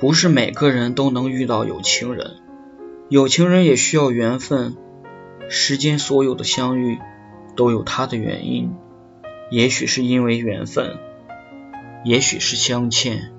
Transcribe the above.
不是每个人都能遇到有情人，有情人也需要缘分。世间所有的相遇都有它的原因，也许是因为缘分，也许是相欠。